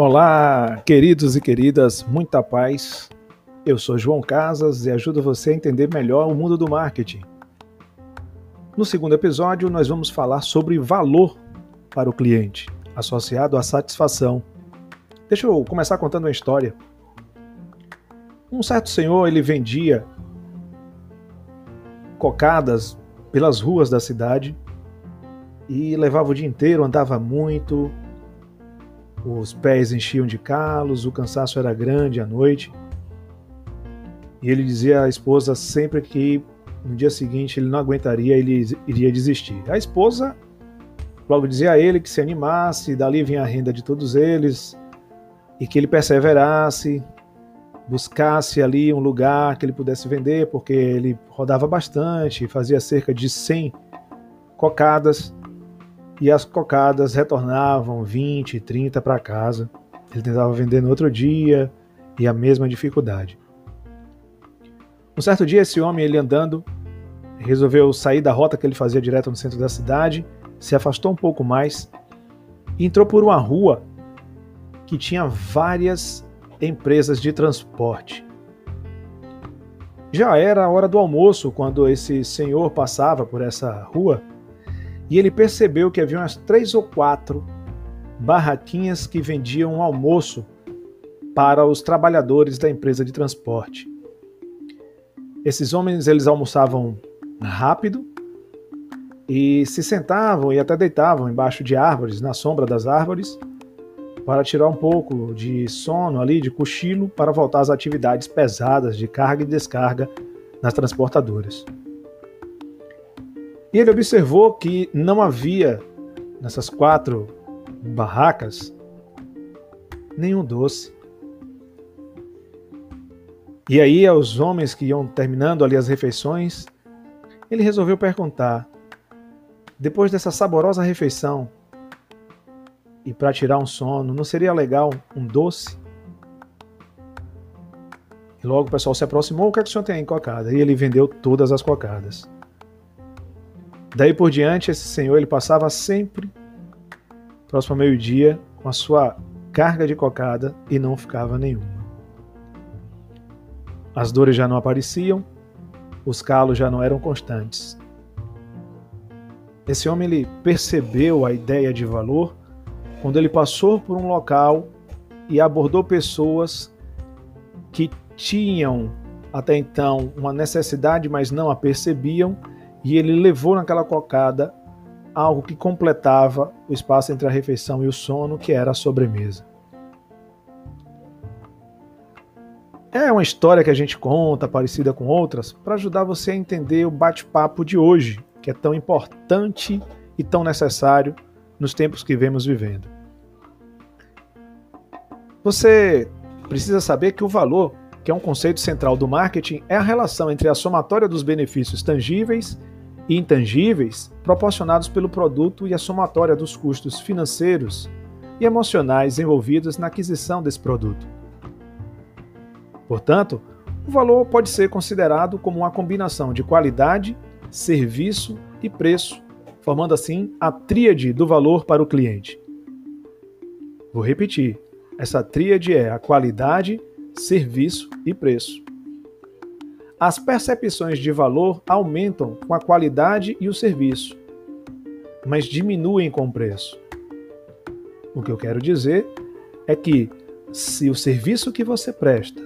Olá, queridos e queridas, muita paz. Eu sou João Casas e ajudo você a entender melhor o mundo do marketing. No segundo episódio, nós vamos falar sobre valor para o cliente, associado à satisfação. Deixa eu começar contando uma história. Um certo senhor, ele vendia cocadas pelas ruas da cidade e levava o dia inteiro, andava muito, os pés enchiam de calos, o cansaço era grande à noite. E ele dizia à esposa sempre que no dia seguinte ele não aguentaria, ele iria desistir. A esposa logo dizia a ele que se animasse, dali vinha a renda de todos eles e que ele perseverasse, buscasse ali um lugar que ele pudesse vender, porque ele rodava bastante, fazia cerca de 100 cocadas e as cocadas retornavam 20, 30 para casa. Ele tentava vender no outro dia e a mesma dificuldade. Um certo dia, esse homem, ele andando, resolveu sair da rota que ele fazia direto no centro da cidade, se afastou um pouco mais e entrou por uma rua que tinha várias empresas de transporte. Já era a hora do almoço quando esse senhor passava por essa rua e ele percebeu que havia umas três ou quatro barraquinhas que vendiam um almoço para os trabalhadores da empresa de transporte. Esses homens eles almoçavam rápido e se sentavam e até deitavam embaixo de árvores, na sombra das árvores, para tirar um pouco de sono ali, de cochilo, para voltar às atividades pesadas de carga e descarga nas transportadoras. E ele observou que não havia nessas quatro barracas nenhum doce. E aí, aos homens que iam terminando ali as refeições, ele resolveu perguntar: depois dessa saborosa refeição e para tirar um sono, não seria legal um doce? E logo o pessoal se aproximou: o que, é que o senhor tem aí cocada? E ele vendeu todas as cocadas. Daí por diante, esse senhor ele passava sempre próximo ao meio-dia com a sua carga de cocada e não ficava nenhuma. As dores já não apareciam, os calos já não eram constantes. Esse homem ele percebeu a ideia de valor quando ele passou por um local e abordou pessoas que tinham até então uma necessidade, mas não a percebiam e ele levou naquela cocada algo que completava o espaço entre a refeição e o sono, que era a sobremesa. É uma história que a gente conta, parecida com outras, para ajudar você a entender o bate-papo de hoje, que é tão importante e tão necessário nos tempos que vemos vivendo. Você precisa saber que o valor, que é um conceito central do marketing, é a relação entre a somatória dos benefícios tangíveis e intangíveis proporcionados pelo produto e a somatória dos custos financeiros e emocionais envolvidos na aquisição desse produto. Portanto, o valor pode ser considerado como uma combinação de qualidade, serviço e preço, formando assim a tríade do valor para o cliente. Vou repetir: essa tríade é a qualidade, serviço e preço. As percepções de valor aumentam com a qualidade e o serviço, mas diminuem com o preço. O que eu quero dizer é que se o serviço que você presta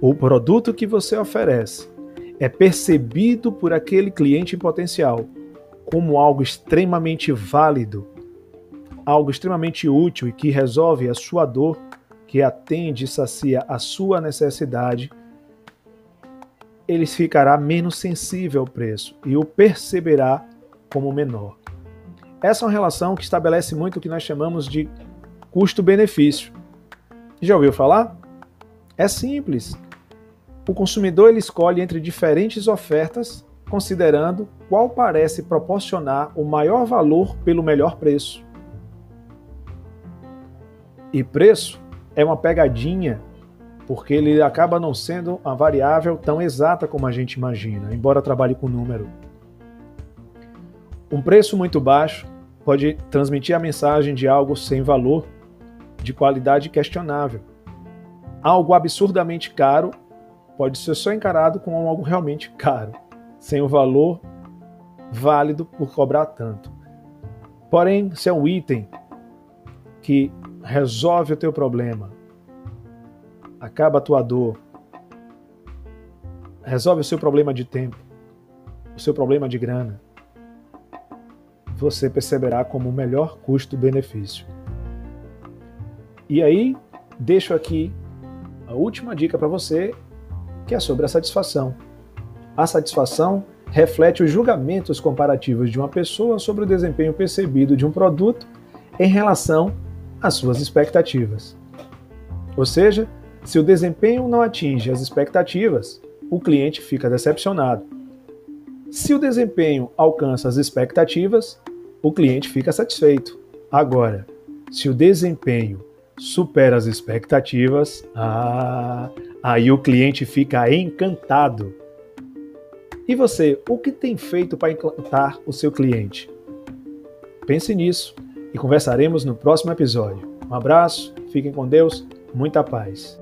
ou o produto que você oferece é percebido por aquele cliente potencial como algo extremamente válido, algo extremamente útil e que resolve a sua dor, que atende e sacia a sua necessidade, ele ficará menos sensível ao preço e o perceberá como menor. Essa é uma relação que estabelece muito o que nós chamamos de custo-benefício. Já ouviu falar? É simples. O consumidor ele escolhe entre diferentes ofertas, considerando qual parece proporcionar o maior valor pelo melhor preço. E preço é uma pegadinha porque ele acaba não sendo uma variável tão exata como a gente imagina, embora trabalhe com número. Um preço muito baixo pode transmitir a mensagem de algo sem valor, de qualidade questionável. Algo absurdamente caro pode ser só encarado como algo realmente caro, sem o valor válido por cobrar tanto. Porém, se é um item que resolve o teu problema, acaba a tua dor, resolve o seu problema de tempo, o seu problema de grana, você perceberá como o melhor custo-benefício. E aí, deixo aqui a última dica para você, que é sobre a satisfação. A satisfação reflete os julgamentos comparativos de uma pessoa sobre o desempenho percebido de um produto em relação às suas expectativas. Ou seja, se o desempenho não atinge as expectativas, o cliente fica decepcionado. Se o desempenho alcança as expectativas, o cliente fica satisfeito. Agora, se o desempenho supera as expectativas, ah, aí o cliente fica encantado. E você, o que tem feito para encantar o seu cliente? Pense nisso e conversaremos no próximo episódio. Um abraço, fiquem com Deus, muita paz.